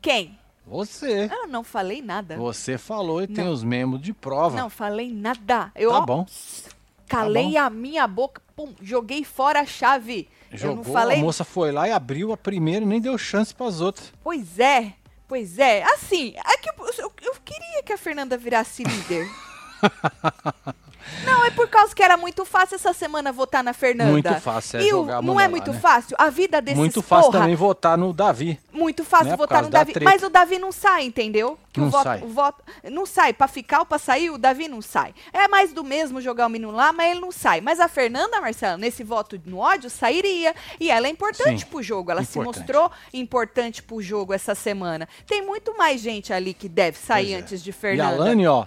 Quem? Você. Eu não falei nada. Você falou e tem Não. os membros de prova. Não falei nada. Eu Tá ó, bom. calei Tá a minha boca, pum, joguei fora a chave. eu Jogou, não falei. a moça foi lá e abriu a primeira e nem deu chance pras outras. Pois é, pois é. Assim, é que eu, eu- eu queria que a Fernanda virasse líder. Não, é por causa que era muito fácil essa semana votar na Fernanda. Muito fácil, é e o- Não é lá, muito né? fácil? A vida desses Muito fácil porra, também votar no Davi. Muito fácil né, votar no da Davi. Mas o Davi não sai, entendeu? Que Não o voto, sai. o voto não sai. Pra ficar ou pra sair, o Davi não sai. É mais do mesmo jogar o menino lá, mas ele não sai. Mas a Fernanda, Marcelo, nesse voto no ódio, sairia. E ela é importante Sim, pro jogo. Ela se importante. mostrou importante pro jogo essa semana. Tem muito mais gente ali que deve sair é. antes de E Fernanda. a Lani, ó.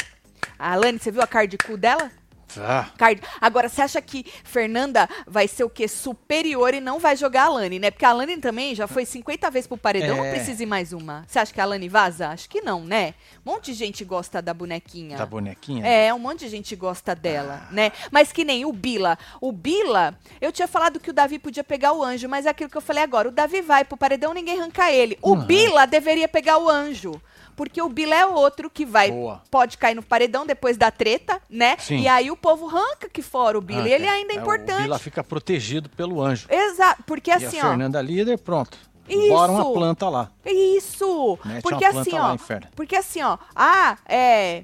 A Alane, você viu a card cu dela? Ah, Card... Agora, você acha que Fernanda vai ser o quê? Superior e não vai jogar a Alane, né? Porque a Alane também já foi 50 vezes pro paredão, não É. precisa ir mais uma. Você acha que a Alane vaza? Acho que não, né? Um monte de gente gosta da bonequinha. da bonequinha? É, um monte de gente gosta dela, né? Mas que nem o Bila. O Bila, eu tinha falado que o Davi podia pegar o anjo, mas é aquilo que eu falei agora. O Davi vai pro paredão, ninguém arranca ele. O Não Bila deveria pegar o anjo. Porque o Bila é outro que vai, Boa. pode cair no paredão depois da treta, né? Sim. E aí o povo arranca que fora o Bila. e ele ainda é O importante. Bila fica protegido pelo anjo. Exato, porque e assim, a ó. Fernanda líder, pronto. Isso. Bora uma planta lá. Isso! Mete porque assim, lá, ó. inferno. Porque assim, ó. Ah, é.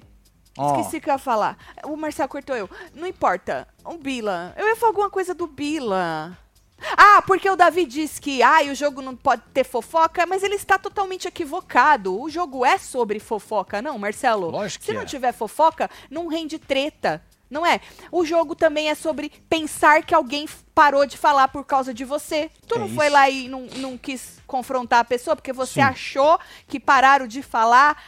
Esqueci o que eu ia falar. O Marcelo cortou eu. Não importa. O Bila. Eu ia falar alguma coisa do Bila. Ah, porque o Davi diz que ah, o jogo não pode ter fofoca, mas ele está totalmente equivocado. O jogo é sobre fofoca, não, Marcelo? Lógico Se não é. tiver fofoca, não rende treta. Não é? O jogo também é sobre pensar que alguém parou de falar por causa de você. Tu É não foi isso. lá e não, não quis confrontar a pessoa porque você Sim. achou que pararam de falar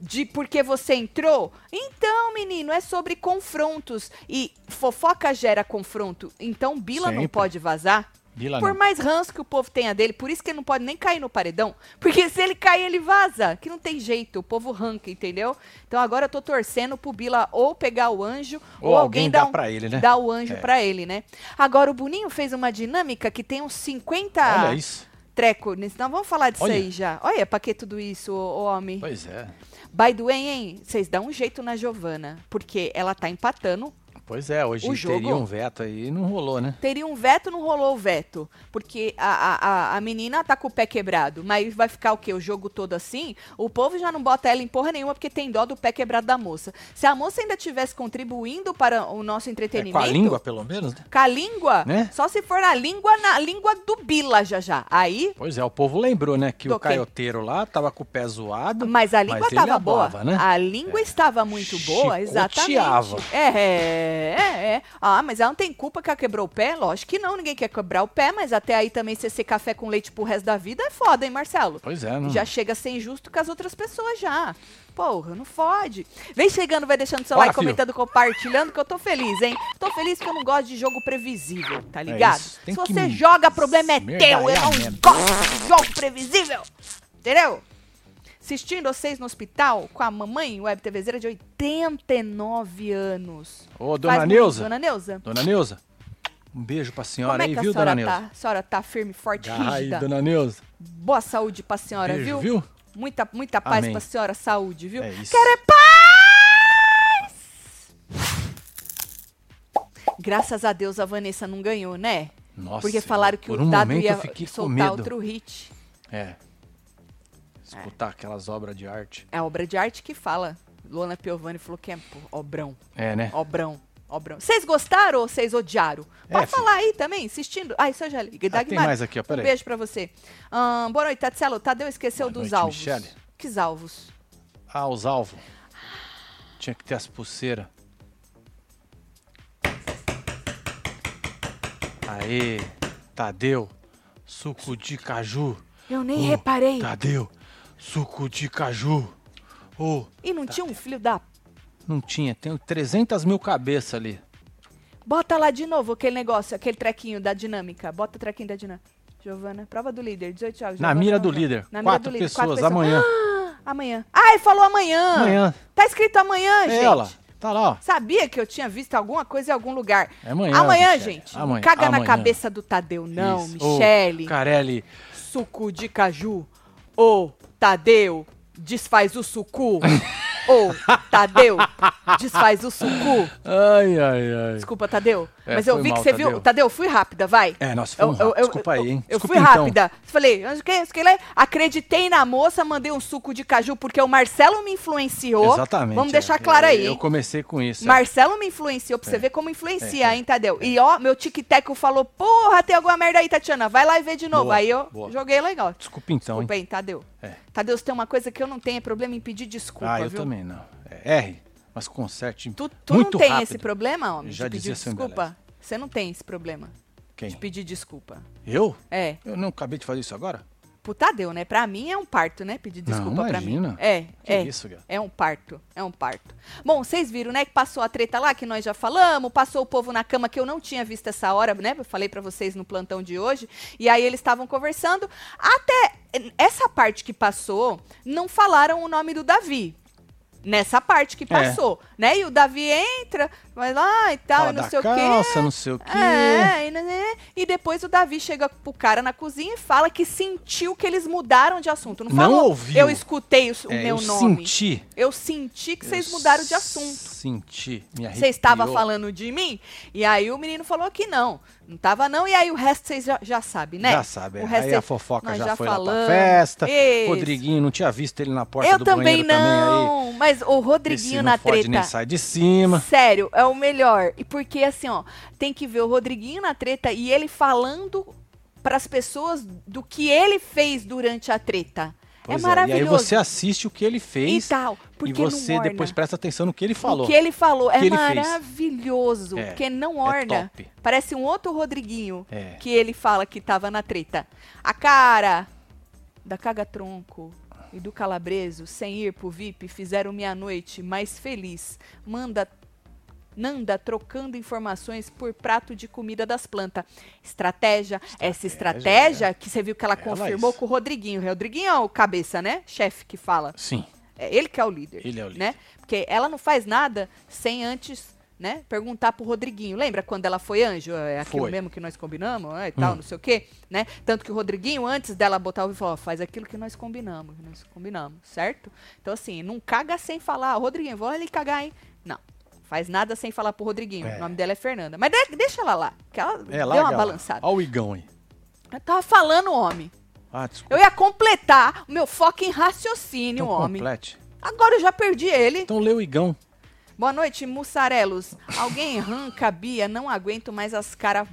de porque você entrou? Então, menino, é sobre confrontos. E fofoca gera confronto. Então, Bila não Sempre. pode vazar. Bila Por não. mais ranço que o povo tenha dele, por isso que ele não pode nem cair no paredão. Porque se ele cair, ele vaza. Que não tem jeito, o povo ranca, entendeu? Então agora eu tô torcendo pro Bila ou pegar o anjo, ou, Ou alguém alguém dar dá um- pra ele, né? Dá o anjo É. pra ele, né? Agora o Boninho fez uma dinâmica que tem uns 50 Olha isso. treco. Não, vamos falar disso Olha. aí já. Olha, pra que tudo isso, homem? Pois é. By the way, hein? Vocês dão um jeito na Giovana, porque ela tá empatando. Pois é, hoje O jogo- teria um veto aí e não rolou, né? Teria um veto, não rolou o veto. Porque a, a, a, a menina tá com o pé quebrado. Mas vai ficar o quê? O jogo todo assim? O povo já não bota ela em porra nenhuma porque tem dó do pé quebrado da moça. Se a moça ainda tivesse contribuindo para o nosso É, entretenimento. com a língua, pelo menos, né? Com a língua, Né? só se for na língua, na língua do Bila já já. Aí, Pois é, o povo lembrou, né? Que o caioteiro lá tava com o pé zoado. mas a língua ele tava boa. amava, né? A língua estava muito boa, exatamente. Chicoteava. É, é, é. Ah, mas ela não tem culpa que ela quebrou o pé? Lógico que não, ninguém quer quebrar o pé, mas até aí também você ser café com leite pro resto da vida é foda, hein, Marcelo? Pois é, não. Já chega a ser injusto com as outras pessoas já. Porra, não fode. Vem chegando, vai deixando seu Bora, like, filho. comentando, compartilhando, que eu tô feliz, hein? Tô feliz porque eu não gosto de jogo previsível, tá ligado? É isso. Tem Se que você joga, problema é merda teu. é Eu não merda. gosto de jogo previsível. Entendeu? Assistindo vocês no hospital com a mamãe, web TVzeira de 89 anos. Ô, dona Faz muito, Neuza. Dona Neuza. Dona Neuza, um beijo pra senhora Como é aí, que a viu, senhora dona Neuza? tá? A senhora tá firme, forte, Aí, rígida. dona Neuza. Boa saúde pra senhora, Beijo, viu? viu? Muita, muita paz Amém. pra senhora, saúde, viu? É isso. Quero é paz! Graças a Deus a Vanessa não ganhou, né? Nossa, Porque falaram que o um Dado ia soltar outro hit. É. Escutar aquelas obras de arte. É a obra de arte que fala. Luana Piovani falou que é obrão, É, né? obrão, obrão. Vocês gostaram ou vocês odiaram? É, Pode filho. falar aí também, assistindo. Ah, isso eu já li. Ah, tem Dagmar, mais aqui, ó, Um peraí. beijo pra você. Ahn, boa noite, Tatselo. Tadeu esqueceu Boa dos noite, alvos. Michele. Que alvos? Ah, os alvos. Tinha que ter as pulseiras. Aê, Tadeu, suco de caju. Eu nem reparei. Tadeu, suco de caju. Ô, E não tinha um filho da não tinha, tem 300 mil cabeças ali. Bota lá de novo aquele negócio, aquele trequinho da dinâmica. Bota o trequinho da dinâmica. Giovana, prova do líder, 18 jogos. Na Giovana mira do líder. Na mira Quatro do líder, pessoas, amanhã. Ah, amanhã. Ah, ele falou amanhã. Amanhã. Tá escrito amanhã, gente. Ela, tá lá, ó. Sabia que eu tinha visto alguma coisa em algum lugar. É amanhã, Amanhã, Michele. gente. Amanhã, Caga na amanhã. cabeça do Tadeu, não, Isso. Ô, Michele. Carelli, suco de caju. Ô, Tadeu, desfaz o suco. Ô, Tadeu, desfaz o suco. Ai, ai, ai. Desculpa, Tadeu. É, mas eu vi mal, que você viu. Tadeu. Tadeu, fui rápida, vai. É, nossa, foi um eu, rápido. eu, Desculpa aí, hein? eu, eu Desculpa fui então. rápida. Falei, "Mas o que, o que lá? acreditei na moça, mandei um suco de caju porque o Marcelo me influenciou. Exatamente. Vamos é. deixar claro aí. Eu comecei com isso. é. Marcelo me influenciou pra você É. ver como influencia, É, é. hein, Tadeu? E ó, meu tic-tac falou, porra, tem alguma merda aí, Tatiana. Vai lá e vê de novo. Boa, aí eu boa. joguei legal. Desculpa então, Desculpa hein? aí, Tadeu. É. Tadeu, se tem uma coisa que eu não tenho, é problema em pedir desculpa, ah, eu viu? também não. É R, mas conserte Tu, tu muito não tem rápido. esse problema, homem, Já de pedir desculpa? Você não tem esse problema Quem? de pedir desculpa. Eu? É. Eu não acabei de fazer isso agora? Pro Tadeu, né? Pra mim é um parto, né? Pedir Não, desculpa pra mim. imagina. É, Que é. isso, Gá? É um parto, é um parto. Bom, vocês viram, né, que passou a treta lá, que nós já falamos, passou o povo na cama, que eu não tinha visto essa hora, né? Eu falei pra vocês no plantão de hoje. E aí eles estavam conversando. Até essa parte que passou, não falaram o nome do Davi. Nessa parte que É. passou, né? E o Davi entra, vai lá e tal, Fala e não sei o quê. não sei o quê. É, e, né, e depois o Davi chega pro cara na cozinha e fala que sentiu que eles mudaram de assunto. Não, Não falou, ouviu. eu escutei o, o É, meu eu nome. senti. Eu senti que vocês mudaram de assunto. Senti. Me Você estava falando de mim? E aí o menino falou que não. Não tava não. E aí o resto vocês já, já sabem, né? Já sabe. O é. resto Aí a cês- fofoca já, já foi lá falamos. pra festa. Isso. Rodriguinho, não tinha visto ele na porta Eu do também banheiro também aí. não. Mas o Rodriguinho não na pode treta. nem sai de cima. Sério, é o melhor. E porque assim, ó, tem que ver o Rodriguinho na treta e ele falando pras pessoas do que ele fez durante a treta. Pois é maravilhoso. E aí você assiste o que ele E fez tal, e porque você não orna. depois presta atenção no que ele falou. O que ele falou é que ele fez. maravilhoso, É, porque não é orna. top. Parece um outro Rodriguinho É. que ele fala que tava na treta. A cara da Caga-Tronco e do Calabreso, sem ir pro VIP, fizeram minha noite mais feliz. Manda Nanda trocando informações por prato de comida das plantas. Estratégia, essa estratégia que você viu que ela É, confirmou com o Rodriguinho. O Rodriguinho é o cabeça, né? Chefe que fala. Sim. É ele que é o líder. Ele é o líder. Né? Porque ela não faz nada sem antes, né, perguntar pro Rodriguinho. Lembra quando ela foi anjo? É aquilo Foi. mesmo que nós combinamos, é, e tal, Hum. não sei o quê, né? Tanto que o Rodriguinho, antes dela botar o falou, faz aquilo que nós combinamos, nós combinamos, certo? Então, assim, não caga sem falar, "Ô, Rodriguinho, vou ali cagar, hein? Não. Faz nada sem falar pro Rodriguinho. É. O nome dela é Fernanda. Mas de- deixa ela lá, que ela É, deu uma balançada. Olha o Igão aí. Eu tava falando, homem. Ah. Eu ia completar o meu fucking raciocínio, Então homem. complete. Agora eu já perdi ele. Então lê o Igão. Boa noite, mussarelos. Alguém arranca a Bia, não aguento mais as caras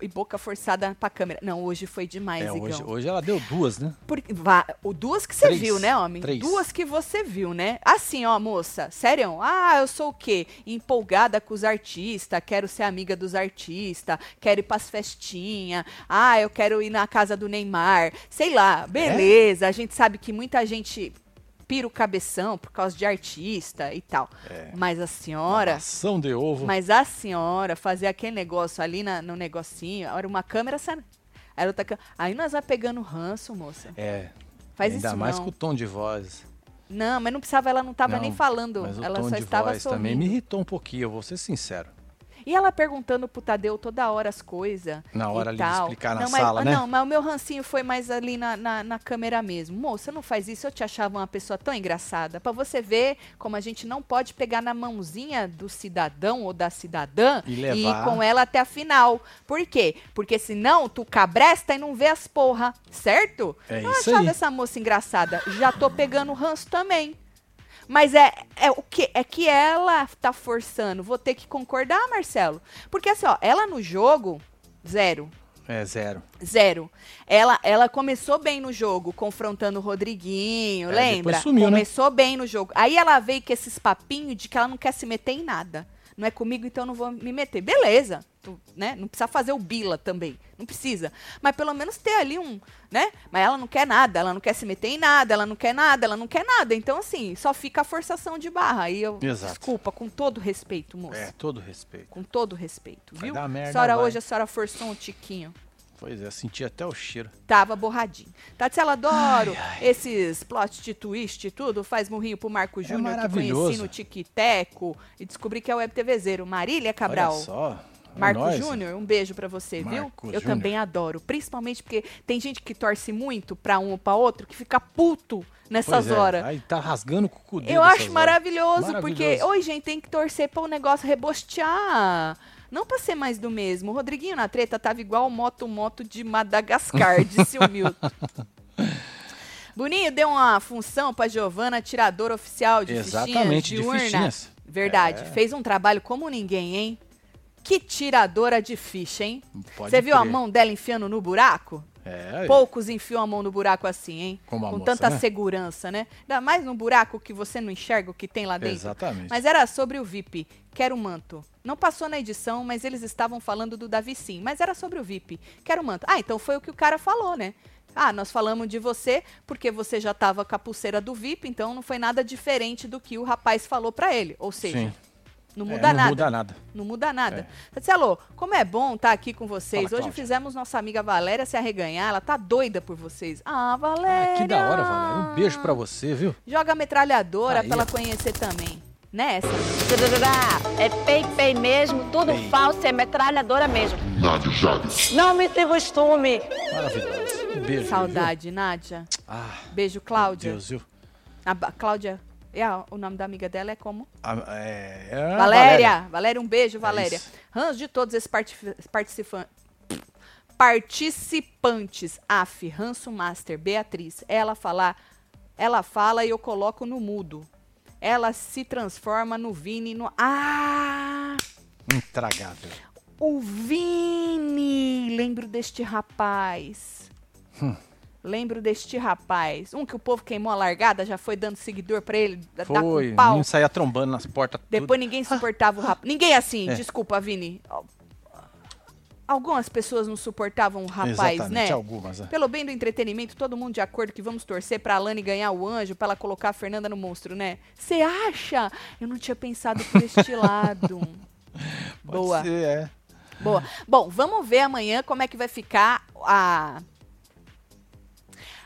e boca forçada pra câmera. Não, hoje foi demais, É, hoje, hoje ela deu duas, né? Porque, vá, duas que você Três. viu, né, homem? Três. Duas que você viu, né? Assim, ó, moça, sério? Ah, eu sou o quê? Empolgada com os artistas, quero ser amiga dos artistas, quero ir pras festinhas, ah, eu quero ir na casa do Neymar, sei lá, beleza. A gente sabe que muita gente pira o cabeção por causa de artista e tal. Mas a senhora... Ação de ovo. Mas a senhora fazer aquele negócio ali na- no negocinho, era uma câmera, sabe? Era outra câmera. Aí nós vai pegando ranço, moça. É. Faz ainda isso mais não. com o tom de voz. Não, mas não precisava, ela não estava nem falando. Mas o Ela tom só de estava voz sorrindo. também me irritou um pouquinho, eu vou ser sincero. E ela perguntando pro Tadeu toda hora as coisas. Na hora e ali de tal. explicar na não, mas, sala, ah, né? Não, mas o meu rancinho foi mais ali na, na, na câmera mesmo. Moça, não faz isso, eu te achava uma pessoa tão engraçada. Pra você ver como a gente não pode pegar na mãozinha do cidadão ou da cidadã E ir levar. com ela até a final. Por quê? Porque senão tu cabresta e não vê as porra, certo? É eu isso achava aí. essa moça engraçada. Já tô pegando ranço também. Mas é, é o que é que ela tá forçando. Vou ter que concordar, Marcelo. Porque assim, ó, ela no jogo zero, É, zero. zero. Ela ela começou bem no jogo, confrontando o Rodriguinho, É, lembra? sumiu, né? começou bem no jogo. Aí ela veio com esses papinhos de que ela não quer se meter em nada. Não é comigo, então eu não vou me meter. Beleza, tu, né? Não precisa fazer o bila também. Não precisa. Mas pelo menos ter ali um, né? Mas ela não quer nada, ela não quer se meter em nada, ela não quer nada, ela não quer nada. Então, assim, só fica a forçação de barra. Aí eu. Exato. Desculpa, com todo respeito, moça. É, todo respeito. Com todo respeito, Vai viu? merda, a senhora vai. hoje, a senhora forçou um tiquinho. Pois é, senti até o cheiro. Tava borradinho. Tatiana, adoro esses plot de twist e tudo. Faz murrinho pro Marco Júnior, que É maravilhoso. conheci no Tic Teco. E descobri que é web TVzeiro. Marília Cabral. Olha só. Marco nóis. Júnior, um beijo pra você, viu? Marco Eu Júnior. também adoro. Principalmente porque tem gente que torce muito pra um ou pra outro que fica puto nessas é, horas. Aí tá rasgando com o cu Eu acho horas. maravilhoso, porque, Maravilhoso. oi, gente, tem que torcer para o negócio rebostear. Não pra ser mais do mesmo. O Rodriguinho na treta tava igual o Moto Moto de Madagascar, disse o Milton. Boninho deu uma função pra Giovana, tiradora oficial de Exatamente, fichinhas, de, de urna. fichinhas. Verdade, É. fez um trabalho como ninguém, hein? Que tiradora de ficha, hein? Pode Você viu a mão dela enfiando no buraco? É, Poucos enfiam a mão no buraco assim, hein? Como Com moça, tanta né? segurança, né? Ainda mais num buraco que você não enxerga o que tem lá dentro. Exatamente. Mas era sobre o VIP. Quero manto. Não passou na edição, mas eles estavam falando do Davi sim. Mas era sobre o VIP. Quero manto. Ah, então foi o que o cara falou, né? Ah, nós falamos de você porque você já tava com a pulseira do VIP, então não foi nada diferente do que o rapaz falou pra ele. Ou seja, Sim. Não É, muda não nada. muda nada. Não muda nada. Marcelo, como é bom estar aqui com vocês. Fala, Hoje Cláudia. fizemos nossa amiga Valéria se arreganhar. Ela tá doida por vocês. Ah, Valéria! Ah, que da hora, Valéria. Um beijo pra você, viu? Joga a metralhadora Aí. pra ela conhecer também. Nessa. É pei-pei mesmo, tudo Pei. falso, é metralhadora mesmo. Nádia Jales. Não me se costume. Maravilhoso. Um beijo. Saudade, Nádia. Viu? Ah, Beijo, meu Cláudia. Deus, viu? A Cláudia. E a- o nome da amiga dela é como? Ah, é, é a Valéria. Valéria, um beijo, Valéria. isso. Ranço de todos esses participantes. Participantes. AF, Ranço Master, Beatriz. Ela falar, ela fala e eu coloco no mudo. Ela se transforma no Vini no. Ah! Intragável. O Vini! Lembro deste rapaz. Hum. Lembro deste rapaz. Um que o povo queimou a largada, já foi dando seguidor pra ele, Foi, o pau. saía trombando nas portas. Depois ninguém suportava o rapaz. Ninguém assim, É. desculpa, Vini. Algumas pessoas não suportavam o tudo. rapaz, Exatamente, né? algumas. é. Pelo bem do entretenimento, todo mundo de acordo que vamos torcer pra Alane ganhar o anjo, pra ela colocar a Fernanda no monstro, né? Você acha? Eu não tinha pensado por este lado. Boa. ser, é. Boa. Bom, vamos ver amanhã como é que vai ficar a.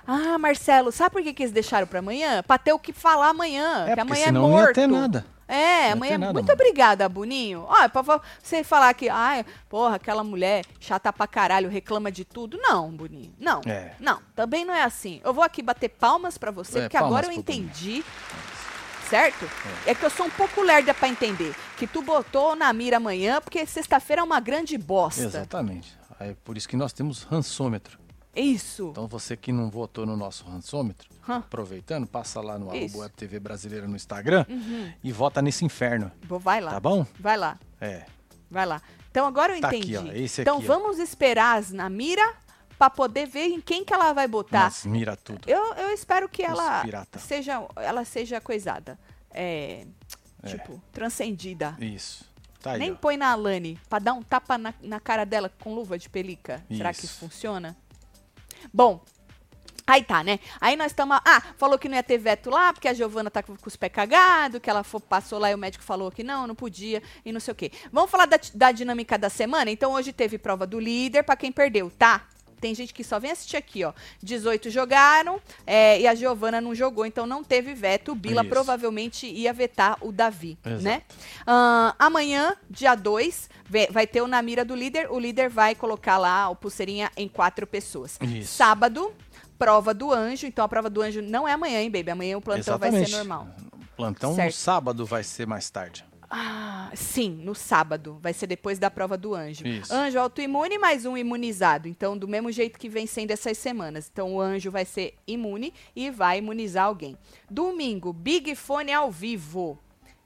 Ah, Marcelo, sabe por que, que eles deixaram pra amanhã? Pra ter o que falar amanhã. É, que porque amanhã senão é não morto. ia ter nada. É, amanhã. nada, Muito mano. obrigada, Boninho. Olha, pra vo- você falar que, ai, porra, aquela mulher chata pra caralho, reclama de tudo. Não, Boninho. Não. É. Não, também não é assim. Eu vou aqui bater palmas pra você, É, porque agora eu entendi. Certo? É. que eu sou um pouco lerda pra entender. Que tu botou na mira amanhã, porque sexta-feira é uma grande bosta. Exatamente. É por isso que nós temos rançômetro. Isso. Então você que não votou no nosso rançômetro, Hã. aproveitando, passa lá no Isso. Uhum. Web TV Brasileira no Instagram e vota nesse inferno. Vai lá. Tá bom? Vai lá. É. Vai lá. Então agora eu Tá aqui, entendi. ó, esse então aqui, ó. vamos esperar as na mira pra poder ver em quem que ela vai botar. Mas mira tudo. Eu, eu espero que ela pirata. seja, ela seja coisada. É, tipo, transcendida. Isso. Tá aí, Nem ó. põe na Alane pra dar um tapa na, na cara dela com luva de pelica. Será que Isso. isso funciona? Bom, aí tá, né? Aí nós estamos. Ah, falou que não ia ter veto lá, porque a Giovana tá com, os pés cagados, que ela fo- passou lá e o médico falou que não, não podia e não sei o quê. Vamos falar da, da dinâmica da semana? Então hoje teve prova do líder pra quem perdeu, tá? Tem gente que só vem assistir aqui, ó. 18 jogaram é, e a Giovana não jogou, então não teve veto. O Bila Isso. provavelmente ia vetar o Davi, Exato. né? Ah, amanhã, dia 2, vai ter o na mira do líder. O líder vai colocar lá o pulseirinha em quatro pessoas. Isso. Sábado, prova do anjo. Então a prova do anjo não é amanhã, hein, baby? Amanhã o plantão vai Exatamente. ser normal. Plantão Certo. no sábado vai ser mais tarde. Ah, sim, no sábado. Vai ser depois da prova do anjo. Isso. Anjo autoimune mais um imunizado. Então, do mesmo jeito que vem sendo essas semanas. Então, o anjo vai ser imune e vai imunizar alguém. Domingo, Big Fone ao vivo.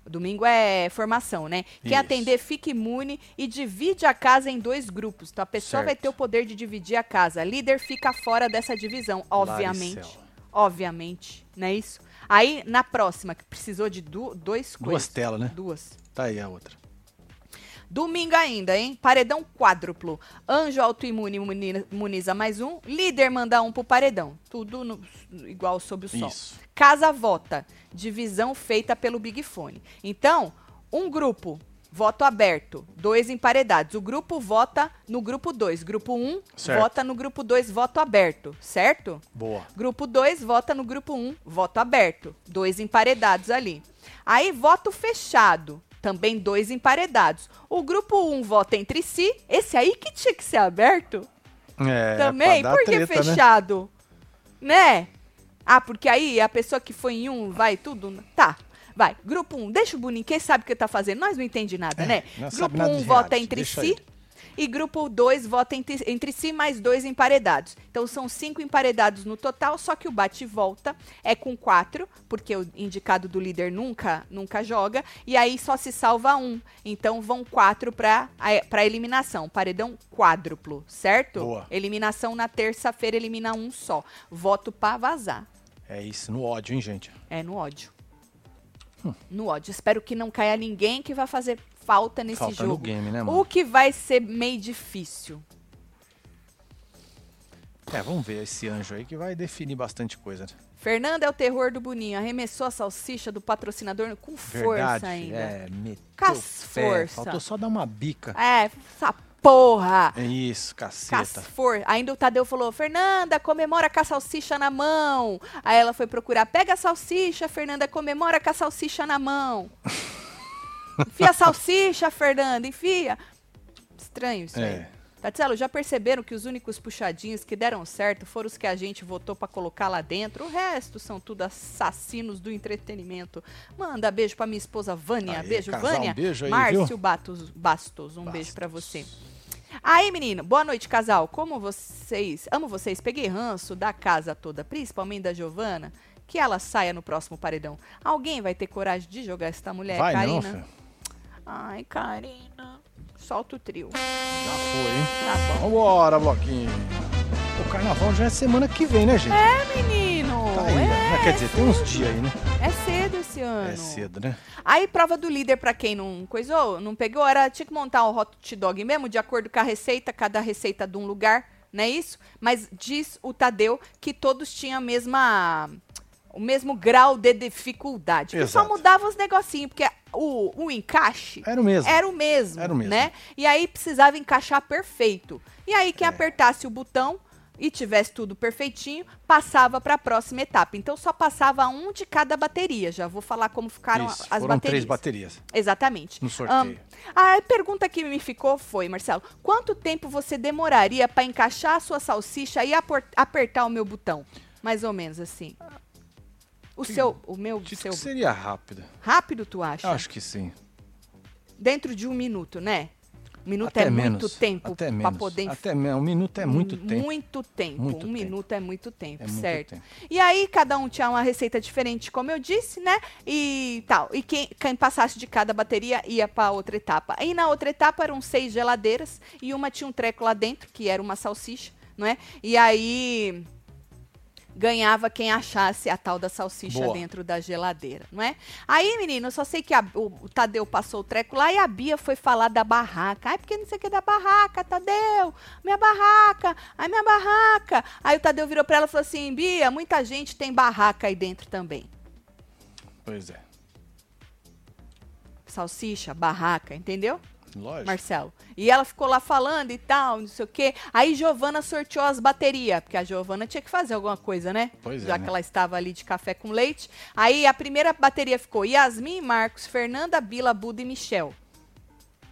Domingo é formação, né? Quem Isso. atender fica imune e divide a casa em dois grupos. Então a pessoa vai Certo. ter o poder de dividir a casa. Líder fica fora dessa divisão, obviamente. Laricel. Obviamente, não é isso? Aí, na próxima, que precisou de du dois Duas coisas. telas, né? Duas. Tá aí a outra. Domingo ainda, hein? Paredão quádruplo. Anjo autoimune imuni- imuniza mais um. Líder manda um pro paredão. Tudo no- igual sob o sol. Isso. Casa vota. Divisão feita pelo Big Fone. Então, um grupo, voto aberto. Dois emparedados. O grupo vota no grupo 2. Grupo 1 um, Certo. vota no grupo 2, voto aberto. Certo? Boa. Grupo 2 vota no grupo 1, um, voto aberto. Dois emparedados ali. Aí, voto fechado. também dois emparedados. O grupo 1 vota entre si, esse aí que tinha que ser aberto É, também, por que treta, né? fechado? Né? Ah, porque aí a pessoa que foi em um vai tudo. Tá. Vai, grupo 1, deixa o Boninho, quem sabe o que tá fazendo? Nós não entende nada, É, né? Grupo nada 1 de vota entre deixa si ele. e grupo 2 vota entre, entre si mais dois emparedados. Então são cinco emparedados no total, só que o bate e volta é com quatro, porque o indicado do líder nunca nunca joga, e aí só se salva um. Então vão quatro para para eliminação, paredão quádruplo, certo? Boa. Eliminação na terça-feira elimina um só. Voto para vazar. É isso, no ódio, hein, gente? É no ódio. Hum. No ódio. Espero que não caia ninguém que vai fazer falta nesse Falta no jogo. game, né, mano? O que vai ser meio difícil. É, vamos ver esse anjo aí que vai definir bastante coisa. Fernanda é o terror do Boninho. Arremessou a salsicha do patrocinador com força Verdade, ainda. é, meteu Com o as pé. força. Faltou só dar uma bica. É, essa porra. É isso, caceta. for... Ainda o Tadeu falou, Fernanda, comemora com a salsicha na mão. Aí ela foi procurar, pega a salsicha, Fernanda, comemora com a salsicha na mão. enfia a salsicha, Fernanda, enfia. Estranho isso aí. É. Tatselo, já perceberam que os únicos puxadinhos que deram certo foram os que a gente votou pra colocar lá dentro? O resto são tudo assassinos do entretenimento. Manda beijo pra minha esposa Vânia. Aí, beijo, casal, Vânia. um beijo aí, Márcio? Batos, Bastos, um beijo pra Bastos. você. Aí, menino, boa noite, casal. Como vocês. Amo vocês. Peguei ranço da casa toda, principalmente da Giovana. Que ela saia no próximo paredão. Alguém vai ter coragem de jogar essa mulher, vai não, Karina? filho. Ai, Karina. Solta o trio. Já foi, hein? Tá bom. Vambora, bloquinho. O carnaval já é semana que vem, né, gente? É, menino. Tá aí, né? Mas quer dizer, tem uns dias aí, né? É cedo esse ano. É cedo, né? Aí, prova do líder, pra quem não coisou, não pegou, era tinha que montar o hot dog mesmo, de acordo com a receita, cada receita de um lugar, não é isso? Mas diz o Tadeu que todos tinham a mesma. O mesmo grau de dificuldade. Que só Exato. mudava os negocinhos, porque o, o encaixe Era o mesmo. era o mesmo, Era o mesmo. né? E aí precisava encaixar perfeito. E aí quem É. apertasse o botão e tivesse tudo perfeitinho, passava para a próxima etapa. Então só passava um de cada bateria. Já vou falar como ficaram Isso, as foram baterias. três baterias Exatamente. no sorteio. Ahn, a pergunta que me ficou foi, Marcelo, quanto tempo você demoraria para encaixar a sua salsicha e apertar o meu botão? Mais ou menos assim. O seu, o meu, seu seria rápido. rápido, tu acha? Eu acho que sim. Dentro de um minuto, né? Um minuto Até é menos. muito tempo Até para poder Até menos. Um minuto é muito tempo. Muito tempo. Muito um tempo. minuto é muito tempo, É muito certo? tempo. E aí, cada um tinha uma receita diferente, como eu disse, né? E tal. E quem, quem passasse de cada bateria ia para outra etapa. Aí na outra etapa eram seis geladeiras e uma tinha um treco lá dentro, que era uma salsicha, não é? E aí ganhava quem achasse a tal da salsicha Boa. dentro da geladeira, não é? Aí, menino, eu só sei que a- o, o Tadeu passou o treco lá e a Bia foi falar da barraca. Ai, porque não sei o que da barraca, Tadeu, minha barraca, ai, minha barraca. Aí o Tadeu virou pra ela e falou assim, Bia, muita gente tem barraca aí dentro também. Pois é. Salsicha, barraca, entendeu? Lógico. Marcelo. E ela ficou lá falando e tal, não sei o quê. Aí Giovana sorteou as baterias, porque a Giovana tinha que fazer alguma coisa, né? Pois é, Já né? que ela estava ali de café com leite. Aí a primeira bateria ficou Yasmin, Marcos, Fernanda, Bila, Buda e Michel.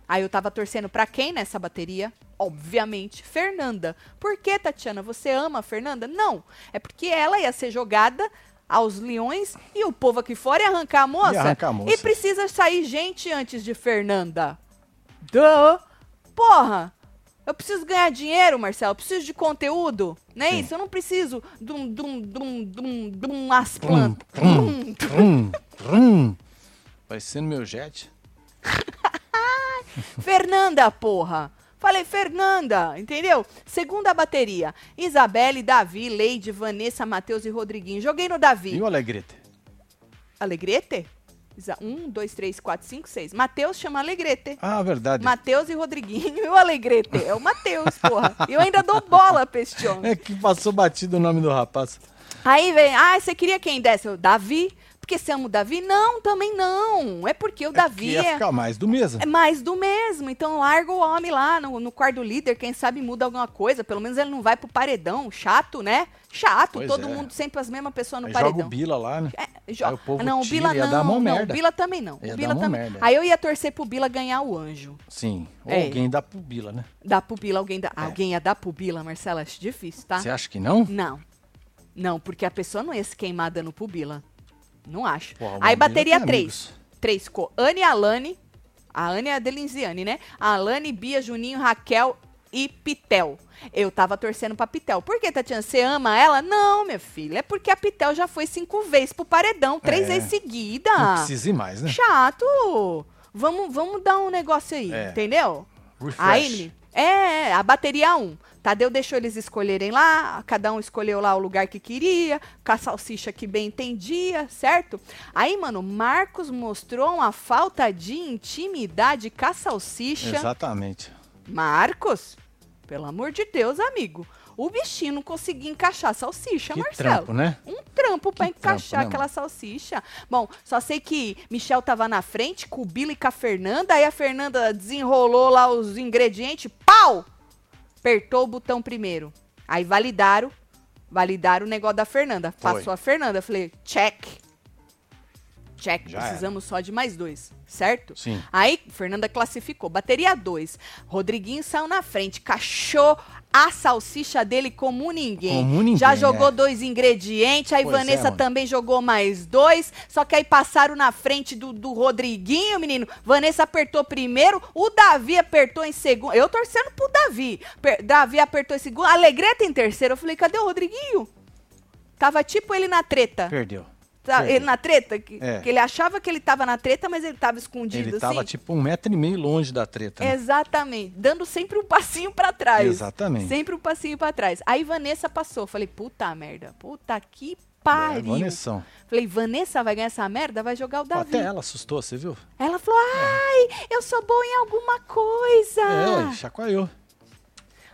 Aí eu tava torcendo pra quem nessa bateria? Obviamente, Fernanda. Por que, Tatiana? Você ama a Fernanda? Não. É porque ela ia ser jogada aos leões e o povo aqui fora ia arrancar a moça. arrancar a moça. E precisa sair gente antes de Fernanda. Duh! Porra! Eu preciso ganhar dinheiro, Marcelo. Eu preciso de conteúdo. Não é Sim. isso? Eu não preciso de um, de um, de um, de um, de um as plantas. trum. Vai ser no meu jet. Fernanda, porra! Falei, Fernanda, entendeu? Segunda bateria. Isabelle, Davi, Leide, Vanessa, Matheus e Rodriguinho. Joguei no Davi. E o Alegrete? Alegrete? Um, dois, três, quatro, cinco, seis. Matheus chama Alegrete. Ah, verdade. Matheus e Rodriguinho e o Alegrete. É o Matheus, porra. E eu ainda dou bola pra este homem. É que passou batido o nome do rapaz. Aí vem, ah, você queria quem desse? Eu, Davi. Porque você ama o Davi? Não, também não. É porque o É Davi ia é, ficar mais do mesmo. é mais do mesmo. Então larga o homem lá no, no quarto do líder, quem sabe muda alguma coisa. Pelo menos ele não vai pro paredão. Chato, né? Chato. Pois Todo é. mundo sempre as mesmas pessoas no Aí joga paredão. o Bila lá, né? É, jo- Aí o povo não, o tira, Bila ia não, não, merda. o Bila também não. Ia o Bila também. merda. Aí eu ia torcer pro Bila ganhar o anjo. Sim. Ou É. alguém dá pro Bila, né? Dá pro Bila, alguém dá. Alguém ia dar pro Bila, Marcela, acho difícil, tá? Você acha que não? Não. Não, porque a pessoa não ia se queimar dando pro Bila. Não acho. O Aí bateria três. Três ficou Anne e Alane. A Anne é a Delinziane, né? A Alane, Bia, Juninho, Raquel e Pitel. Eu tava torcendo pra Pitel. Por que, Tatiana? Você ama ela? Não, minha filha. É porque a Pitel já foi cinco vezes pro paredão, três É. vezes seguida. Não precisa ir mais, né? Chato. Vamos, vamos dar um negócio aí, É. entendeu? Refresh. Aí, menino, é, a bateria 1. Tadeu deixou eles escolherem lá, cada um escolheu lá o lugar que queria, com a salsicha que bem entendia, certo? Aí, mano, Marcos mostrou uma falta de intimidade com a salsicha. Exatamente. Marcos, pelo amor de Deus, amigo. O bichinho não conseguia encaixar a salsicha, Que Marcelo. trampo, né? Um trampo Que encaixar trampo, né, aquela salsicha. Bom, só sei que Michel tava na frente com o Bila e com a Fernanda. Aí a Fernanda desenrolou lá os ingredientes. Pau! Apertou o botão primeiro. Aí validaram. Validaram o negócio da Fernanda. Foi. Passou a Fernanda. Falei, check. Check. Já Precisamos só de mais dois, certo? Sim. Aí, Fernanda classificou. Bateria 2. Rodriguinho saiu na frente. Cachou a salsicha dele como ninguém. Como ninguém, Já jogou é. dois ingredientes. Aí é, Vanessa mano. também jogou mais dois. Só que aí passaram na frente do, do Rodriguinho, menino. Vanessa apertou primeiro. O Davi apertou em segundo. Eu torcendo pro Davi. Per- Davi apertou em segundo. Alegreta em terceiro. Eu falei, cadê o Rodriguinho? Tava tipo ele na treta. Perdeu. Tá, ele na treta? Que, É. que ele achava que ele tava na treta, mas ele tava escondido Ele tava assim. tipo um metro e meio longe da treta. né? Exatamente. Dando sempre um passinho pra trás. Exatamente. Sempre um passinho pra trás. Aí Vanessa passou. Falei, puta merda. Puta que É, pariu. Vanessão. Falei, Vanessa vai ganhar essa merda? Vai jogar o Davi. Até ela assustou, você viu? Ela falou, ai, eu sou boa em alguma coisa. É, chacoalhou.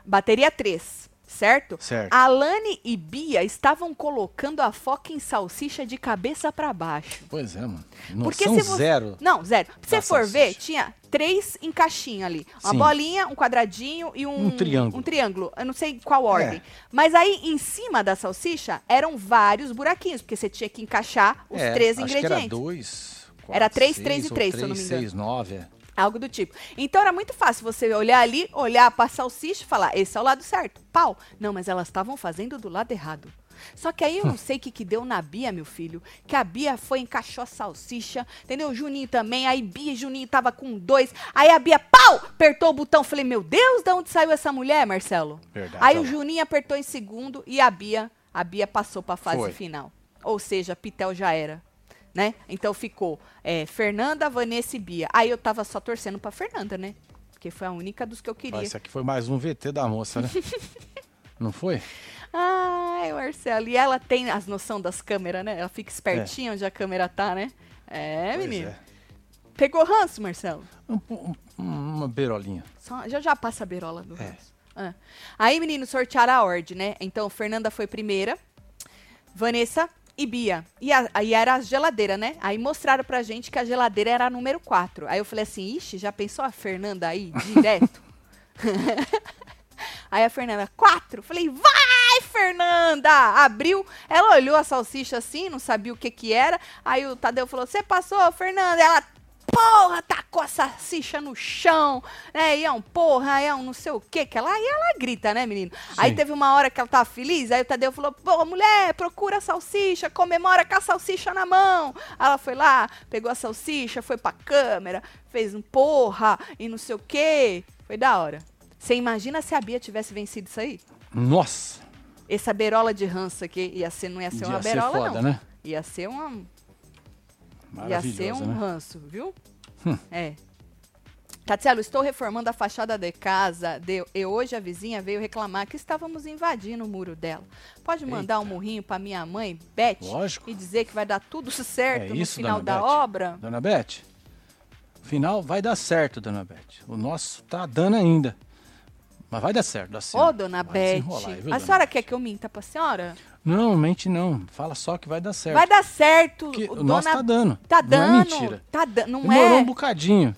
Bateria 3, certo? Certo. Alane e Bia estavam colocando a foca em salsicha de cabeça pra baixo. Pois é, mano. Porque Noção se você... zero. Não, zero. Se você for ver, salsicha. tinha três em caixinha ali. Uma Sim. bolinha, um quadradinho e um... Um triângulo. Um triângulo. Eu não sei qual ordem. É. Mas aí, em cima da salsicha, eram vários buraquinhos, porque você tinha que encaixar os É, três acho que era ingredientes. dois. quatro, Era três, seis, três e ou três, se eu não me engano. seis, nove, é. Algo do tipo. Então era muito fácil você olhar ali, olhar pra salsicha e falar, esse é o lado certo. Pau. Não, mas elas estavam fazendo do lado errado. Só que aí eu não sei o que, que deu na Bia, meu filho. Que a Bia foi, encaixou a salsicha, entendeu? O Juninho também. Aí Bia e Juninho tava com dois. Aí a Bia, pau! Apertou o botão. Falei, meu Deus, de onde saiu essa mulher, Marcelo? Verdade, aí o. Juninho apertou em segundo e a Bia, a Bia passou pra fase Foi. final. Ou seja, Pitel já era. Né? Então ficou é, Fernanda, Vanessa e Bia. Aí eu tava só torcendo pra Fernanda, né? Porque foi a única dos que eu queria. Esse aqui foi mais um VT da moça, né? Não foi? Ai, Marcelo. E ela tem as noção das câmeras, né? Ela fica espertinha onde a câmera tá, né? É, Pois menino. é. Pegou ranço, Marcelo? Um- um- uma beirolinha. Só- já já passa a beirola do É. ranço. Ah. Aí, menino, sortearam a ordem, né? Então, Fernanda foi primeira, Vanessa e Bia. E aí era a geladeira, né? Aí mostraram pra gente que a geladeira era a número 4. Aí eu falei assim, ixi, já pensou a Fernanda aí, direto? aí a Fernanda, 4. Falei, vai, Fernanda! Abriu, ela olhou a salsicha assim, não sabia o que que era. Aí o Tadeu falou, você passou, Fernanda? Ela, porra, tacou a salsicha no chão, né? E é um porra, é um não sei o que que ela, e ela grita, né, menino? Aí Sim. teve uma hora que ela tava feliz, aí o Tadeu falou, pô, mulher, procura a salsicha, comemora com a salsicha na mão. Aí ela foi lá, pegou a salsicha, foi pra câmera, fez um porra e não sei o que. Foi da hora. Você imagina se a Bia tivesse vencido isso aí? Nossa! Essa berola de ranço aqui ia ser, não ia ser uma Ia ser berola, foda, não. né? Ia ser uma, Ia ser um né? Ranço, viu? É. Tatielo, estou reformando a fachada de casa de- e hoje a vizinha veio reclamar que estávamos invadindo o muro dela. Pode mandar um murrinho para minha mãe, Beth, Lógico. e dizer que vai dar tudo certo É no isso, final dona da Beth. obra? Dona Beth, o final vai dar certo, dona Beth. O nosso tá dando ainda. Mas vai dar certo, dá certo. Ô, dona Vai Beth, viu, a dona senhora Beth? quer que eu minta pra senhora? Não, mente não. Fala só que vai dar certo. Vai dar certo. Porque o o nosso dona... tá dando. Tá Não dando. é mentira. Tá dando. Não Demorou é. um bocadinho.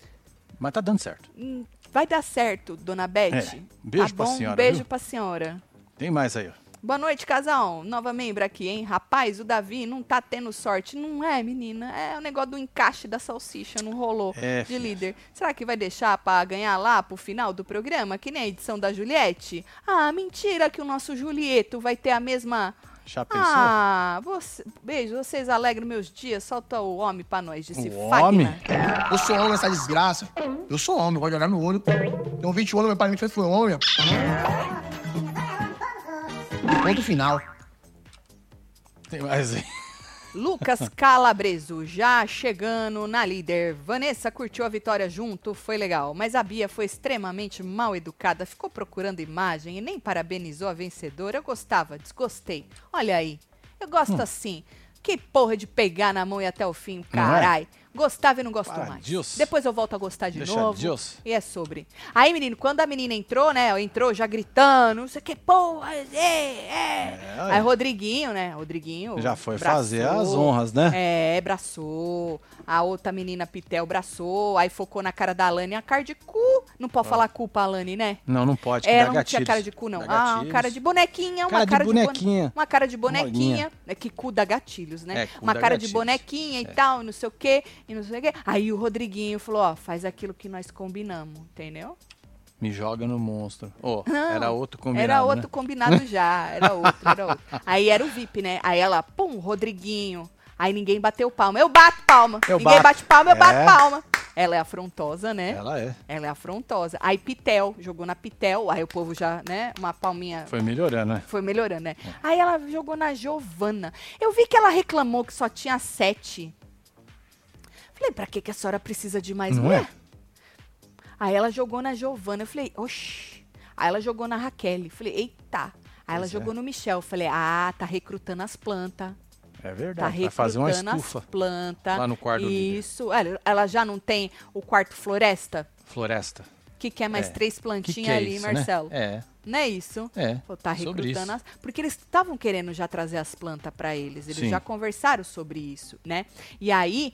Mas tá dando certo. Hum, Vai dar certo, dona Beth. É. Beijo tá pra bom? senhora, Um beijo viu? pra senhora. Tem mais aí, ó. Boa noite, casal. Nova membro aqui, hein? Rapaz, o Davi não tá tendo sorte. Não é, menina. É o negócio do encaixe da salsicha, não rolou É, de filha. líder. Será que vai deixar pra ganhar lá pro final do programa, que nem a edição da Juliette? Ah, mentira que o nosso Julieto vai ter a mesma... Já pensou? Ah, você... beijo, vocês alegram meus dias. Solta o homem pra nós, disse O Fagner. homem? Eu sou homem nessa desgraça. Eu sou homem, gosto de olhar no olho. Tenho 20 anos, meu pai me fez foi homem. Ponto final. Tem mais aí. Lucas Calabreso já chegando na líder. Vanessa curtiu a vitória junto, foi legal. Mas a Bia foi extremamente mal educada, ficou procurando imagem e nem parabenizou a vencedora. Eu gostava, desgostei. Olha aí, eu gosto assim. Que porra de pegar na mão e até o fim, é? Gostava e não gosto Para, mais. Deus. Depois eu volto a gostar de Deixa novo. Deus. E é sobre. Aí, menino, quando a menina entrou, né? Entrou já gritando, não sei o que, porra, é, é. É, Aí Rodriguinho, né? Rodriguinho. Já foi braçou. fazer as honras, né? É, braçou. A outra menina Pitel braçou. Aí focou na cara da Alane a cara de cu. Não pode falar cu pra Alane, né? Não, não pode, que Ela não tinha gatilhos. cara de cu, não. Ah, uma cara de bonequinha, uma Cara de cara, bone- bonequinha. uma cara de bonequinha. É que cu dá gatilhos, né? É, uma cara de gatilhos. bonequinha e É. tal, não sei o quê, e não sei o quê. Aí o Rodriguinho falou, ó, faz aquilo que nós combinamos, entendeu? Me joga no monstro. Ó, Não, era outro combinado, Era outro né? combinado já, era outro, era outro. Aí era o VIP, né? Aí ela, pum, Rodriguinho. Aí ninguém bateu palma. Eu bato palma. Eu ninguém bato. bate palma, eu bato É. palma. Ela é afrontosa, né? Ela é. Ela é afrontosa. Aí Pitel, jogou na Pitel, aí o povo já, né, uma palminha Foi melhorando, né? foi melhorando, né? Aí ela jogou na Giovana. Eu vi que ela reclamou que só tinha sete. Falei, pra que, que a senhora precisa de mais Não mulher? é? Aí ela jogou na Giovana. Eu falei, oxi. Aí ela jogou na Raquel. Falei, eita. Aí ela Pois é. jogou no Michel. Falei, ah, tá recrutando as plantas. É Tá verdade. Vai fazer uma recrutando estufa. as plantas. lá no quarto. Isso. Ela, ela já não tem o quarto floresta? Floresta. Que quer mais É. três Que plantinhas que é ali, isso, Marcelo? Né? É. Não é isso? É. Pô, tá recrutando as... Porque eles estavam querendo já trazer as plantas para eles. Eles Sim. já conversaram sobre isso, né? E aí,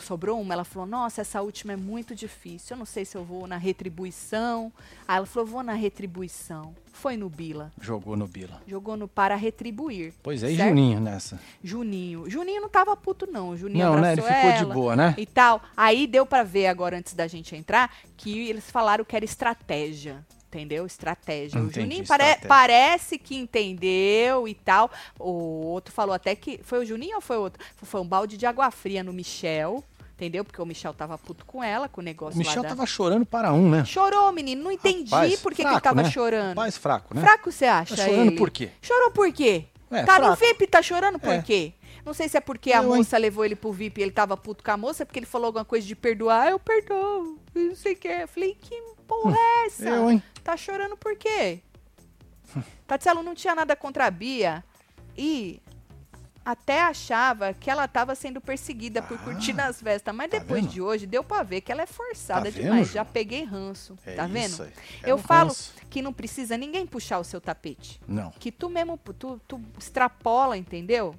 sobrou uma, ela falou, nossa, essa última é muito difícil. Eu não sei se eu vou na retribuição. Aí ela falou, vou na retribuição. Foi no Bila. Jogou no Bila. Jogou no para retribuir. Pois é, e certo? Juninho nessa. Juninho. Juninho não tava puto, não. Juninho Não, né? Ele ficou de boa, né? E tal. Aí deu pra ver agora, antes da gente entrar, que eles falaram que era estratégia. Entendeu? Estratégia. o Entendi, Juninho pare- estratégia. parece que entendeu e tal. O outro falou até que. Foi o Juninho ou foi o outro? Foi um balde de água fria no Michel. Entendeu? Porque o Michel tava puto com ela, com o negócio O Michel da... tava chorando para um, né? Chorou, menino. Não entendi Rapaz, por que, que ele fraco, tava né? chorando. Rapaz fraco, né? Fraco você acha Tá chorando ele? por quê? Chorou por quê? É, tá no fraco. VIP, tá chorando por É. quê? Não sei se é porque a Eu, hein? moça levou ele pro VIP e ele tava puto com a moça, porque ele falou alguma coisa de perdoar. Eu perdoo, não sei o que. Eu falei, que porra é essa? Eu, hein? Tá chorando por quê? Tatielo não tinha nada contra a Bia e até achava que ela tava sendo perseguida por curtir nas festas, mas tá depois vendo? de hoje deu pra ver que ela é forçada Tá vendo, demais. Ju? Já peguei ranço, É tá vendo? É Eu um falo ranço. que não precisa ninguém puxar o seu tapete Não. que tu mesmo, tu, tu extrapola, entendeu?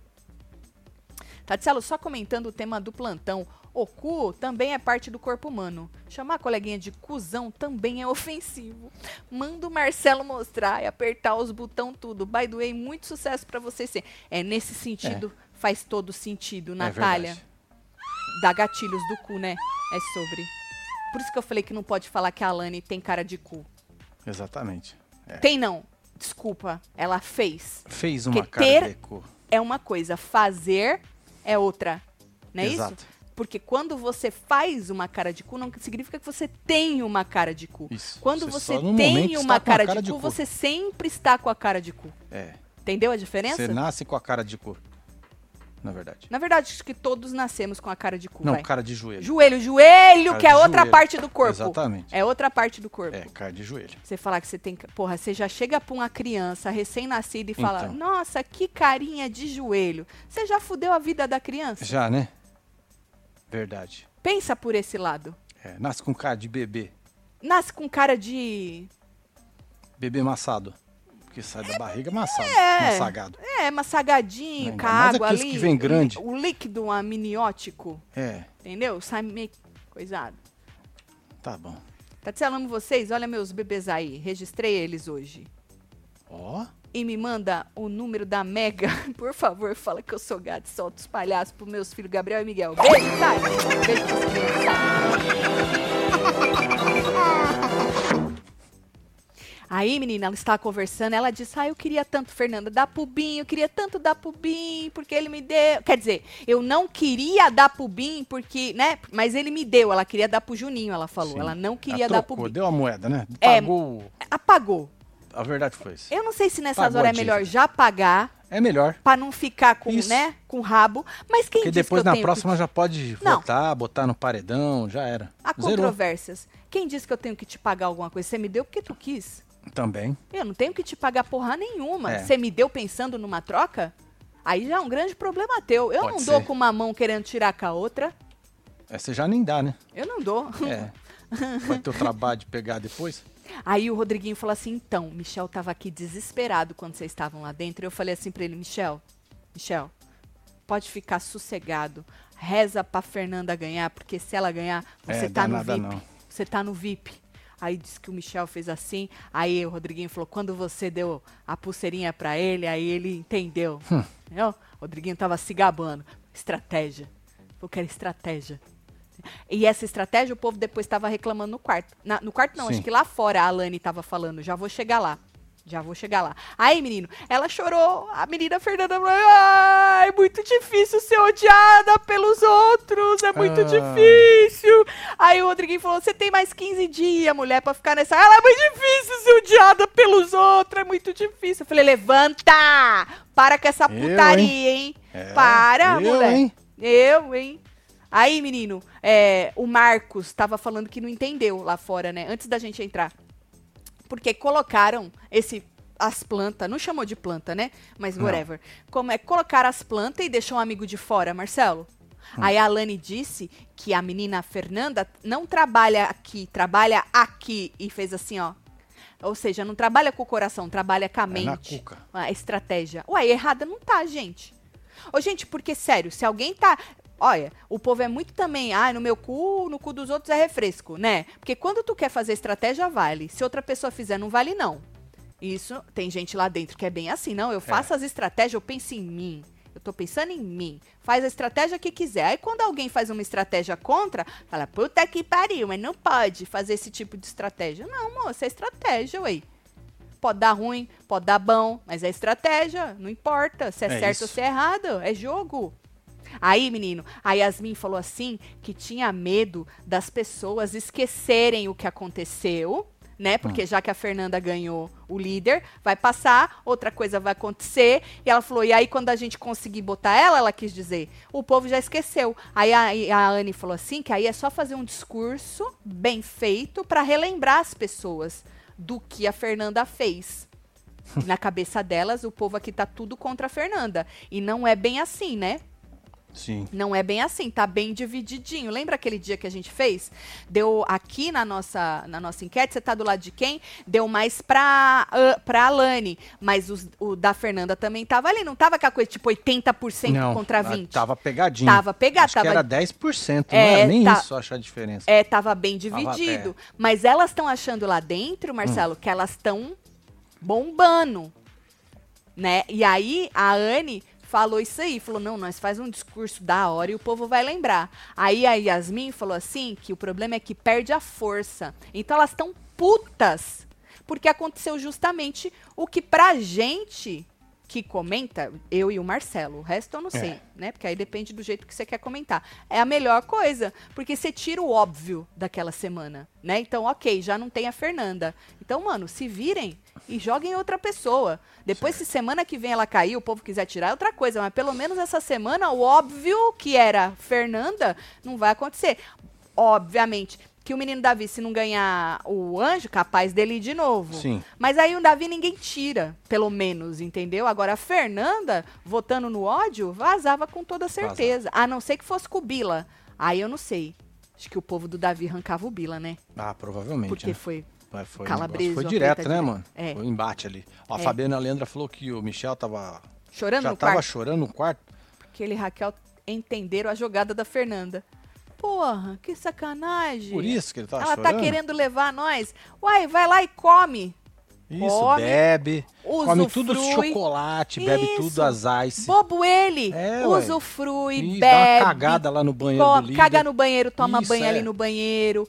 Tatielo, só comentando o tema do plantão. O cu também é parte do corpo humano. Chamar a coleguinha de cuzão também é ofensivo. Manda o Marcelo mostrar e apertar os botão tudo. By the way, muito sucesso pra vocês. ser. É nesse sentido, faz todo sentido, É Natália. verdade. Dá gatilhos do cu, né? É sobre. Por isso que eu falei que não pode falar que a Alane tem cara de cu. Exatamente. É. Tem não. Desculpa, ela fez Fez uma Que cara ter- de cu. é uma coisa, fazer é outra. Não é Exato. isso? Porque quando você faz uma cara de cu, não significa que você tem uma cara de cu. Isso. Quando Você você tem uma cara, cara de, de cu, cu. você sempre está com a cara de cu. É. Entendeu a diferença? Você nasce com a cara de cu. Na verdade. Na verdade, acho que todos nascemos com a cara de cu. Não, vai. cara de joelho. Joelho, joelho, Cara que é outra joelho. parte do corpo. Exatamente. É outra parte do corpo. É, cara de joelho. Você falar que você tem. Porra, você já chega pra uma criança recém-nascida e fala: Então. Nossa, que carinha de joelho. Você já fudeu a vida da criança? Já, né? Verdade. Pensa por esse lado. É, nasce com cara de bebê. Nasce com cara de. Bebê maçado. Porque sai da barriga maçado, É. massagado. É, massagadinho, Ainda com a mais água ali. que vem o- grande. O líquido amniótico, É, entendeu? Sai meio coisado. tá bom. Tatiana, amo vocês. Olha meus bebês aí. Registrei eles hoje. Ó, E me manda o número da Mega. Por favor, fala que eu sou gato e solto os palhaços pros meus filhos Gabriel e Miguel. Beijo, Thay. Beijo pras crianças. Aí, menina, ela estava conversando, ela disse, ah, eu queria tanto, Fernanda, dar Bim, eu queria tanto dar Bim, porque ele me deu... Quer dizer, eu não queria dar Bim, porque, né, mas ele me deu, ela queria dar pro Juninho, ela falou, sim. ela não queria Ela dar trocou, Bim. Deu a moeda, né? É. Pagou. Apagou. A verdade foi isso. Eu não sei se nessas Pagou horas é melhor já pagar, É melhor. Pra não ficar com, Isso. né, com rabo. Mas quem Porque disse depois que eu na tenho próxima que... já pode Não. votar, botar no paredão, já era. Há Zerou. controvérsias. Quem disse que eu tenho que te pagar alguma coisa? Você me deu porque tu quis. Também. Eu não tenho que te pagar porra nenhuma. É. Você me deu pensando numa troca? Aí já é um grande problema teu. Eu Pode não dou ser. com uma mão querendo tirar com a outra. Essa já nem dá, né? Eu não dou. É. Vai ter o trabalho de pegar depois? Aí o Rodriguinho falou assim: então, Michel tava aqui desesperado quando vocês estavam lá dentro. Eu falei assim pra ele: Michel, Michel, pode ficar sossegado. Reza pra Fernanda ganhar, porque se ela ganhar, você É, tá no VIP. não. Você tá no VIP. Aí disse que o Michel fez assim. Aí o Rodriguinho falou: quando você deu a pulseirinha pra ele, aí ele entendeu. Hum. Entendeu? O Rodriguinho tava se gabando. Estratégia. Eu quero estratégia. E essa estratégia o povo depois estava reclamando no quarto. Na- no quarto não, Sim. acho que lá fora a Alane estava falando, já vou chegar lá. Já vou chegar lá. Aí, menino, ela chorou, a menina Fernanda falou, ai, muito difícil ser odiada pelos outros, é muito Ah. difícil. Aí o Rodriguinho falou, você tem mais 15 dias, mulher, pra ficar nessa... Ela é muito difícil ser odiada pelos outros, é muito difícil. Eu falei, levanta! Para com essa Eu, putaria, hein? É, Para, eu, mulher. hein? Eu, hein? Aí, menino, é, o Marcos tava falando que não entendeu lá fora, né? Antes da gente entrar. Porque colocaram esse as plantas, não chamou de planta, né? Mas Não. whatever. Como é que colocaram as plantas e deixou um amigo de fora, Marcelo? Hum. Aí a Alane disse que a menina Fernanda não trabalha aqui, trabalha aqui e fez assim, ó. Ou seja, não trabalha com o coração, trabalha com a É na mente. cuca. A estratégia. Uai, errada não tá, gente. Ô, gente, porque, sério, se alguém tá. Olha, o povo é muito também, ah, no meu cu, no cu dos outros é refresco, né? Porque quando tu quer fazer estratégia, vale. Se outra pessoa fizer, não vale, não. Isso, tem gente lá dentro que é bem assim, não. Eu faço as estratégias, eu penso em mim. Eu tô pensando em mim. Faz a estratégia que quiser. Aí quando alguém faz uma estratégia contra, fala, puta que pariu, mas não pode fazer esse tipo de estratégia. Não, moça, é estratégia, ué. Pode dar ruim, pode dar bom, mas é estratégia, não importa se é, É certo isso. ou se é errado, é jogo. Aí, menino, a Yasmin falou assim que tinha medo das pessoas esquecerem o que aconteceu, né? Porque já que a Fernanda ganhou o líder, vai passar, outra coisa vai acontecer. E ela falou, e aí quando a gente conseguir botar ela, ela quis dizer, o povo já esqueceu. Aí a, a Anne falou assim que aí é só fazer um discurso bem feito para relembrar as pessoas do que a Fernanda fez. Na cabeça delas, o povo aqui tá tudo contra a Fernanda. E não é bem assim, né? Sim. Não é bem assim, tá bem divididinho. Lembra aquele dia que a gente fez? Deu aqui na nossa, na nossa enquete, você tá do lado de quem? Deu mais pra, ah, pra Alane. Mas os- o da Fernanda também tava ali. Não tava aquela coisa tipo 80% Não, contra ah, 20%. Tava pegadinho. Tava pegado, Acho tava- que era 10%, não É, era nem tá- isso achar a diferença. É, tava bem Tava- dividido. é. Mas elas estão achando lá dentro, Marcelo, que elas estão bombando. Né? E aí a Anne falou isso aí, falou: "Não, nós faz um discurso da hora e o povo vai lembrar". Aí a Yasmin falou assim que o problema é que perde a força. Então elas estão putas porque aconteceu justamente o que pra gente que comenta, eu e o Marcelo, o resto eu não sei, É. né? Porque aí depende do jeito que você quer comentar. É a melhor coisa, porque você tira o óbvio daquela semana, né? Então, ok, já não tem a Fernanda. Então, mano, se virem e joguem outra pessoa. Depois, se semana que vem ela cair, o povo quiser tirar, é outra coisa. Mas pelo menos essa semana, o óbvio que era Fernanda não vai acontecer. Obviamente que o menino Davi, se não ganhar o anjo, capaz dele ir de novo. Sim. Mas aí o Davi ninguém tira, pelo menos, entendeu? Agora a Fernanda, votando no ódio, vazava com toda certeza. A não ser que fosse com o Bila. Aí eu não sei. Acho que o povo do Davi arrancava o Bila, né? Ah, provavelmente. Porque né? foi. Mas foi, Calabreso, foi direto, né, mano? É. Foi um embate ali. Ó, a É. Fabiana Leandra falou que o Michel tava. Chorando já no tava quarto. chorando no quarto. Porque ele e Raquel entenderam a jogada da Fernanda. Porra, que sacanagem. Por isso que ele tava Ela chorando. tá querendo levar nós. Uai, vai lá e come. Isso, come, bebe. Come tudo chocolate, bebe Isso. tudo as ice. Bobo ele. É. Usufrui, Isso, dá uma bebe. cagada lá no banheiro come, do líder. caga no banheiro, toma Isso, banho é. ali no banheiro.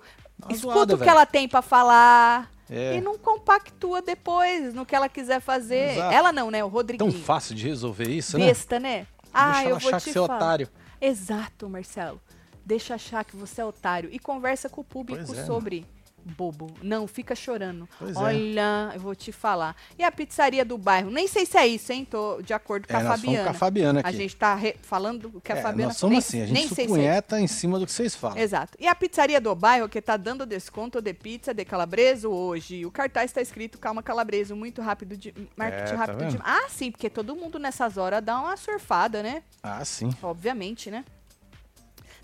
Escuta zoada, o que ela tem pra falar. É. E não compactua depois no que ela quiser fazer. Exato. Ela não, né? O Tão Rodriguinho. fácil de resolver isso, né? Besta, né? Ah, Deixa eu ela vou achar te que você é falar. otário. Exato, Marcelo. Deixa achar que você é otário. E conversa com o público é. sobre bobo. Não, fica chorando. Pois é. Olha, eu vou te falar. E a pizzaria do bairro? Nem sei se é isso, hein? Tô de acordo com É, a Fabiana. com a Fabiana A aqui. gente tá falando o que a É, Fabiana nós somos nem, assim, a gente se é supunheta em cima do que vocês falam. Exato. E a pizzaria do bairro que tá dando desconto de pizza de calabreso hoje. O cartaz está escrito calma calabreso, muito rápido de marketing É, tá rápido de. Ah, sim, porque todo mundo nessas horas dá uma surfada, né? Ah, sim. Obviamente, né?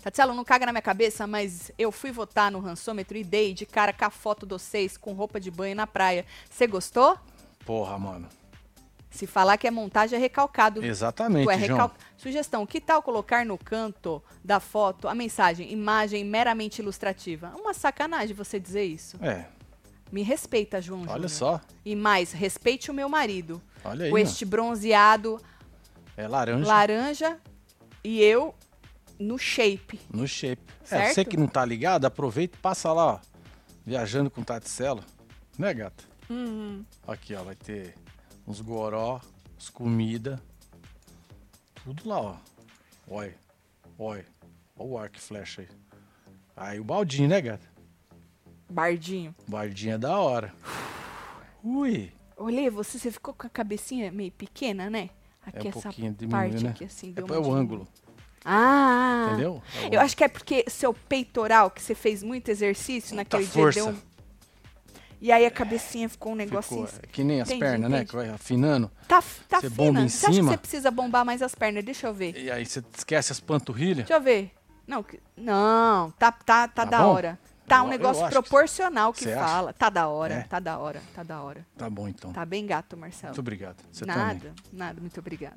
Tatielo, não caga na minha cabeça, mas eu fui votar no rançômetro e dei de cara com a foto de vocês com roupa de banho na praia. Você gostou? Porra, mano. Se falar que é montagem, é recalcado. Exatamente, João. recal- Sugestão: que tal colocar no canto da foto a mensagem imagem meramente ilustrativa? Uma sacanagem você dizer isso. É, Me respeita, João olha Júnior. só. E mais, respeite o meu marido. Olha aí, Com mano. este bronzeado É laranja laranja e eu no shape. no shape. É, Certo? você que não tá ligado, aproveita e passa lá, ó. Viajando com Taticelo. Né, gata? Uhum. Aqui, ó, vai ter uns goró, uns comida. Tudo lá, ó. Olha, olha. Olha o arco e flecha aí. Aí o baldinho, né, gata? Bardinho. O baldinho é da hora. Ui. Olhei você, você ficou com a cabecinha meio pequena, né? Aqui É um essa parte né? aqui assim, É, é o ângulo, Ah! entendeu? Eu acho que é porque seu peitoral, que você fez muito exercício Muita naquele força. dia, deu um... E aí a cabecinha ficou um negocinho... Ficou, é que nem as Entendi, pernas, né? Que vai afinando. Tá, tá Você fina. bomba em você acha que cima? você precisa bombar mais as pernas? Deixa eu ver. E aí você esquece as panturrilhas. Deixa eu ver. Não, que- não tá, tá, tá, Tá da bom? hora. Tá Eu- um negócio que- proporcional que acha? fala. Tá da hora, É? tá da hora, tá da hora. Tá bom, então. Tá bem gato, Marcelo. Muito obrigado. Você nada, também. nada, muito obrigada.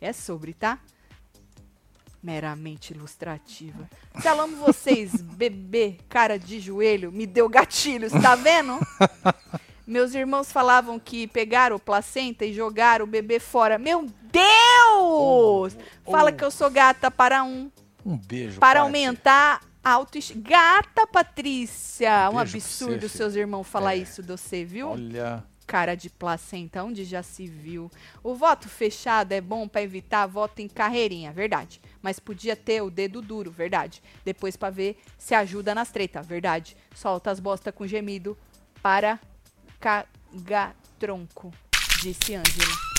É sobre, tá? Meramente ilustrativa. Marcelo, amo vocês, bebê, cara de joelho, me deu gatilhos, tá vendo? Meus irmãos falavam que pegaram o placenta e jogaram o bebê fora. Meu Deus! Fala que eu sou gata para um Um beijo. para aumentar a autoestima. Gata, Patrícia! Um pra absurdo você, seus irmãos falar É. isso de você, viu? Olha. Cara de placenta, onde já se viu. O voto fechado é bom para evitar voto em carreirinha, verdade. Mas podia ter o dedo duro, verdade. Depois para ver se ajuda nas tretas, verdade. Solta as bosta com gemido para cagar tronco, disse Ângelo.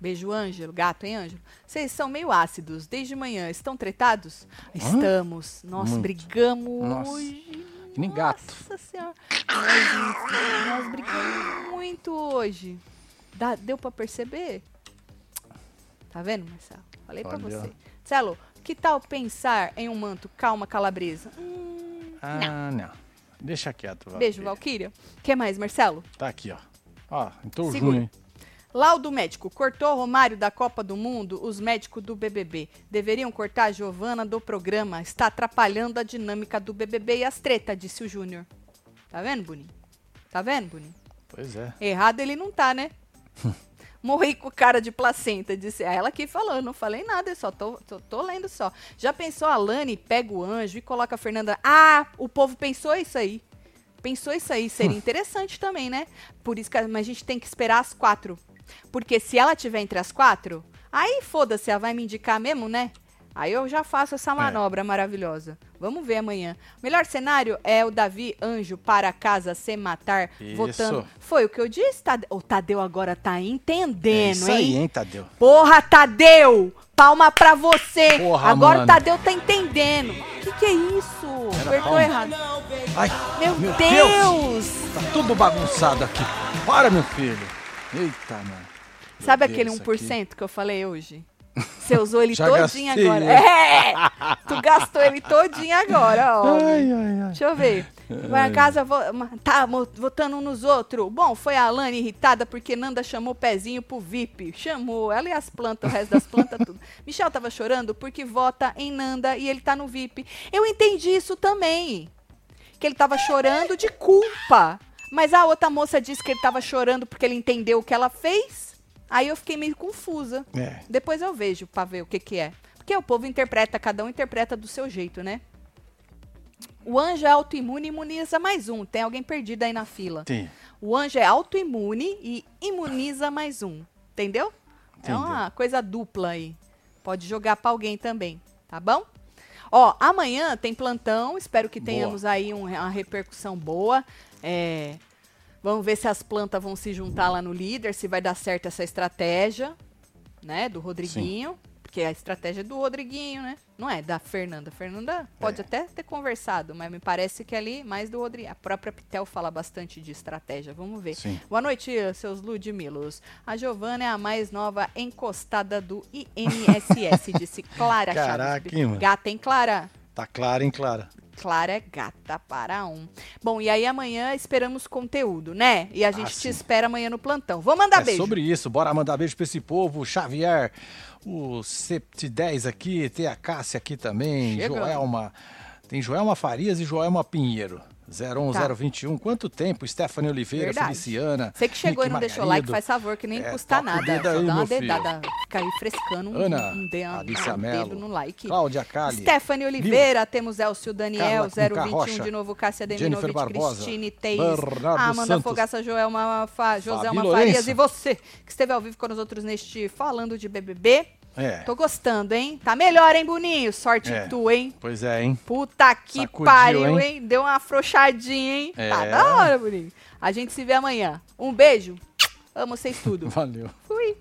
Beijo, Ângelo. Gato, hein, Ângelo? Vocês são meio ácidos. Desde manhã. Estão tretados? Estamos. Nós Muito. brigamos Nossa. hoje. Que nem gato. Nossa senhora. Nós, nós brigamos muito hoje. Dá- deu pra perceber? Tá vendo, Marcelo? Falei pra Olha. você. Marcelo, que tal pensar em um manto calma calabresa? Hum, Ah, não. Deixa quieto, Valkyria. beijo, Valquíria. que mais, Marcelo? Tá aqui, ó. Ó, entrou o Segura. junho, hein? Laudo médico. Cortou Romário da Copa do Mundo, os médicos do BBB. Deveriam cortar a Giovana do programa. Está atrapalhando a dinâmica do BBB e as tretas, disse o Júnior. Tá vendo, Boninho? Tá vendo, Boninho? Pois é. Errado ele não tá, né? Morri com cara de placenta, disse ela que falou, eu não falei nada, eu só tô, tô, tô lendo só. Já pensou a Lani pega o anjo e coloca a Fernanda? Ah, o povo pensou isso aí. Pensou isso aí, seria interessante também, né? Por isso que a- mas a gente tem que esperar as quatro. Porque se ela tiver entre as quatro, aí foda-se, ela vai me indicar mesmo, né? Aí eu já faço essa manobra maravilhosa. Vamos ver amanhã. O melhor cenário é o Davi Anjo para casa se matar, Isso. votando. Foi o que eu disse, Tadeu. O Tadeu agora tá É entendendo, isso aí, hein? hein, Tadeu? Porra, Tadeu! Palma pra você! Porra, agora o mano. Tadeu tá entendendo. O que, que é isso? Era Apertou palma. errado. Ai, Meu, meu Deus! Tá tudo bagunçado aqui. Para, meu filho. Eita, mano. Sabe Meu aquele Deus, 1% que eu falei hoje? Você usou ele todinho gastei agora. ele. É! Tu gastou ele todinho agora, ó. Ai, ai, ai. Deixa eu ver. Vai a casa, tá votando um nos outros. Bom, foi a Alane irritada porque Nanda chamou o pezinho pro VIP. Chamou ela e as plantas, o resto das plantas, tudo. Michel tava chorando porque vota em Nanda e ele tá no VIP. Eu entendi isso também. Que ele tava chorando de culpa. Mas a outra moça disse que ele tava chorando porque ele entendeu o que ela fez. Aí eu fiquei meio confusa. É. Depois eu vejo pra ver o que que é. Porque o povo interpreta, cada um interpreta do seu jeito, né? O anjo é autoimune e imuniza mais um. Tem alguém perdido aí na fila. Tem. O anjo é autoimune e imuniza mais um. Entendeu? É Entendi. uma coisa dupla aí. Pode jogar pra alguém também, tá bom? Ó, amanhã tem plantão. Espero que Boa. tenhamos aí um- uma repercussão boa. É, vamos ver se as plantas vão se juntar lá no líder, se vai dar certo essa estratégia, né, do Rodriguinho. Porque a estratégia é do Rodriguinho, né? Não é da Fernanda. Fernanda pode É. até ter conversado, mas me parece que ali mais do Rodriguinho. A própria Pitel fala bastante de estratégia. Vamos ver. Sim. Boa noite, seus Ludmilos. A Giovana é a mais nova encostada do INSS, disse Clara Caraca, Chaves. Gata, hein, Clara? Tá claro, hein, Clara? Clara é gata para um. Bom, e aí amanhã esperamos conteúdo, né? E a gente te sim. espera amanhã no plantão. Vou mandar é beijo. sobre isso. Bora mandar beijo pra esse povo. Xavier, o Sept10 aqui, tem a Cássia aqui também, Chegando. Joelma. Tem Joelma Farias e Joelma Pinheiro. 01021. Quanto tempo? Stephanie Oliveira, Tá. Verdade. Feliciana. Você que chegou Nick e não deixou Margarido. like, faz favor, que nem É, custa nada. Só aí, dá uma filho. dedada. Fica aí frescando um, Ana, um, de- um, um dedo no like. Cláudia Kali. Stephanie Oliveira, temos Elcio Daniel, Carla com K 021 Rocha, de novo, Cássia Deminovich, Cristine Teis, Bernardo Amanda Santos, Fogaça, Joelma, Fa, Joselma Farias e você, que esteve ao vivo com os outros neste Falando de BBB. É. Tô gostando, hein? Tá melhor, hein, Boninho? Sorte é. tu, hein? Pois é, hein? Puta que Sacudiu, pariu, hein? hein? Deu uma afrouxadinha, hein? Tá é. Tá da hora, Boninho. A gente se vê amanhã. Um beijo. Amo vocês tudo. Valeu. Fui.